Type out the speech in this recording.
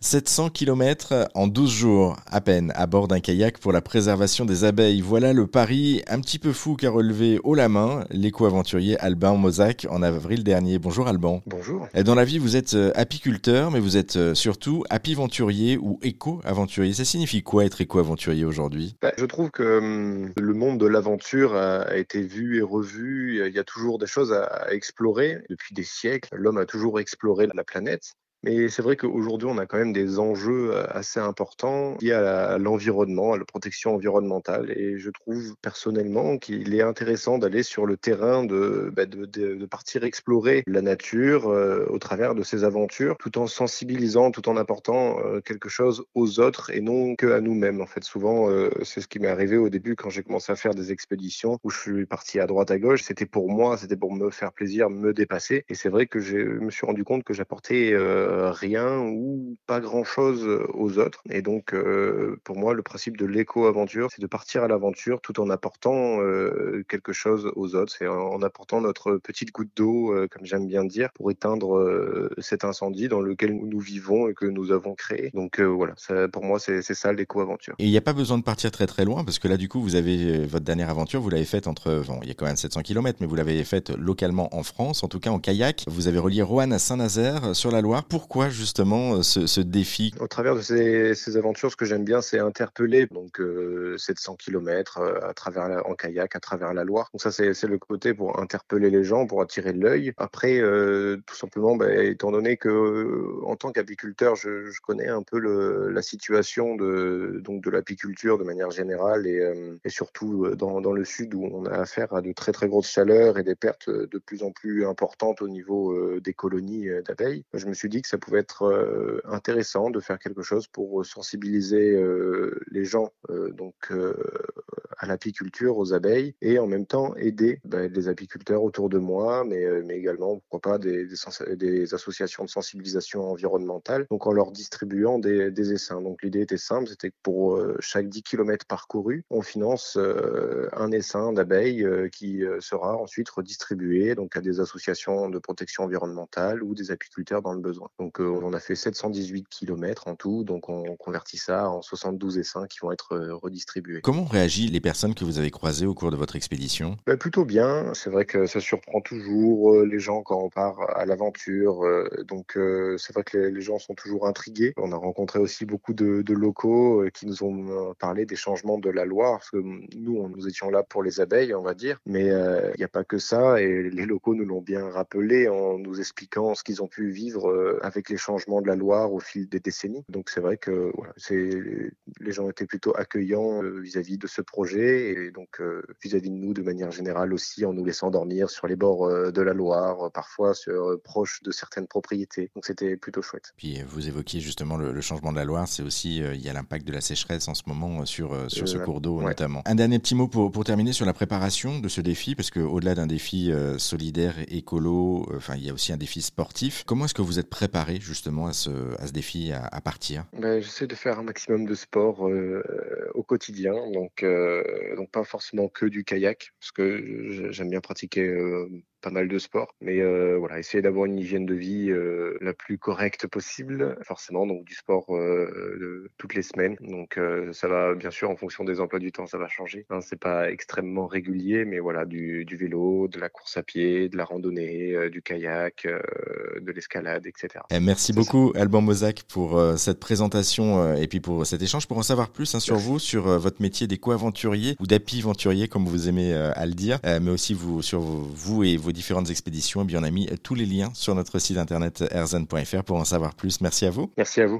700 km en 12 jours, à peine, à bord d'un kayak pour la préservation des abeilles. Voilà le pari un petit peu fou qu'a relevé haut la main l'éco-aventurier Alban Mozac en avril dernier. Bonjour Alban. Bonjour. Dans la vie, vous êtes euh, apiculteur, mais vous êtes euh, surtout apiventurier ou éco-aventurier. Ça signifie quoi être éco-aventurier aujourd'hui? Bah, Je trouve que hum, le monde de l'aventure a été vu et revu. Il y a toujours des choses à explorer. Depuis des siècles, l'homme a toujours exploré la planète. Mais c'est vrai qu'aujourd'hui, on a quand même des enjeux euh, assez importants liés à l'environnement, à la protection environnementale. Et je trouve personnellement qu'il est intéressant d'aller sur le terrain, de, bah, de, de, partir explorer la nature euh, au travers de ces aventures, tout en sensibilisant, tout en apportant euh, quelque chose aux autres et non que à nous-mêmes. En fait, souvent, c'est ce qui m'est arrivé au début quand j'ai commencé à faire des expéditions où je suis parti à droite, à gauche. C'était pour moi, c'était pour me faire plaisir, me dépasser. Et c'est vrai que je me suis rendu compte que j'apportais euh, rien ou pas grand-chose aux autres. Et donc, euh, pour moi, le principe de l'éco-aventure, c'est de partir à l'aventure tout en apportant euh, quelque chose aux autres. C'est en apportant notre petite goutte d'eau, comme j'aime bien dire, pour éteindre cet incendie dans lequel nous vivons et que nous avons créé. Donc voilà, ça, pour moi, c'est ça l'éco-aventure. Et il n'y a pas besoin de partir très très loin parce que là, du coup, vous avez votre dernière aventure, vous l'avez faite entre, bon, il y a quand même 700 km, mais vous l'avez faite localement en France, en tout cas en kayak. Vous avez relié Roanne à Saint-Nazaire sur la Loire. Pourquoi justement euh, ce, défi Au travers de ces, aventures, ce que j'aime bien, c'est interpeller donc 700 euh, km euh, à travers en kayak à travers la Loire. Donc ça, c'est le côté pour interpeller les gens, pour attirer l'œil. Après, tout simplement, bah, étant donné que en tant qu'apiculteur, je, connais un peu la situation de donc de l'apiculture de manière générale et, surtout dans, dans, le sud où on a affaire à de très très grosses chaleurs et des pertes de plus en plus importantes au niveau des colonies d'abeilles. Je me suis dit que ça pouvait être euh, intéressant de faire quelque chose pour sensibiliser euh, les gens euh, donc à l'apiculture, aux abeilles, et en même temps aider bah, les apiculteurs autour de moi, mais, mais également, pourquoi pas, des, des, associations de sensibilisation environnementale, donc en leur distribuant des, des essaims. Donc l'idée était simple, c'était que pour chaque 10 km parcourus, on finance un essaim d'abeilles qui sera ensuite redistribué donc à des associations de protection environnementale ou des apiculteurs dans le besoin. Donc on a fait 718 km en tout, donc on convertit ça en 72 essaims qui vont être euh, redistribués. Comment réagissent les personnes que vous avez croisées au cours de votre expédition? Bah, Plutôt bien. C'est vrai que ça surprend toujours euh, les gens quand on part à l'aventure. Euh, donc c'est vrai que les, gens sont toujours intrigués. On a rencontré aussi beaucoup de, locaux qui nous ont parlé des changements de la Loire, parce que nous, nous étions là pour les abeilles, on va dire. Mais il n'y a pas que ça, et les locaux nous l'ont bien rappelé en nous expliquant ce qu'ils ont pu vivre avec les changements de la Loire au fil des décennies. Donc c'est vrai que les gens étaient plutôt accueillants euh, vis-à-vis de ce projet et donc euh, vis-à-vis de nous de manière générale aussi en nous laissant dormir sur les bords euh, de la Loire, parfois sur, proche de certaines propriétés. Donc c'était plutôt chouette. Puis vous évoquiez justement le, changement de la Loire, c'est aussi il y a l'impact de la sécheresse en ce moment sur, sur ce cours d'eau notamment. Un dernier petit mot pour, pour terminer sur la préparation de ce défi, parce qu'au-delà d'un défi solidaire, écolo, enfin il y a aussi un défi sportif. Comment est-ce que vous êtes préparé justement à ce, à ce défi à, partir? Ben, J'essaie de faire un maximum de sport euh, au quotidien, donc, euh, donc pas forcément que du kayak, parce que j'aime bien pratiquer euh, pas mal de sport, mais euh, voilà, essayer d'avoir une hygiène de vie euh, la plus correcte possible, forcément, donc du sport euh, toutes les semaines. Donc ça va bien sûr en fonction des emplois du temps, ça va changer. Hein, c'est pas extrêmement régulier, mais voilà, du, du, vélo, de la course à pied, de la randonnée, du kayak, de l'escalade, etc. Et eh, merci beaucoup Alban Mozac pour cette présentation et puis pour cet échange. Pour en savoir plus hein, sur vous, sur votre métier d'éco-aventurier ou d'api-aventurier, comme vous aimez à le dire, mais aussi vous sur vous et vos différentes expéditions. Et bien, on a mis tous les liens sur notre site internet erzan.fr pour en savoir plus. Merci à vous. Merci à vous.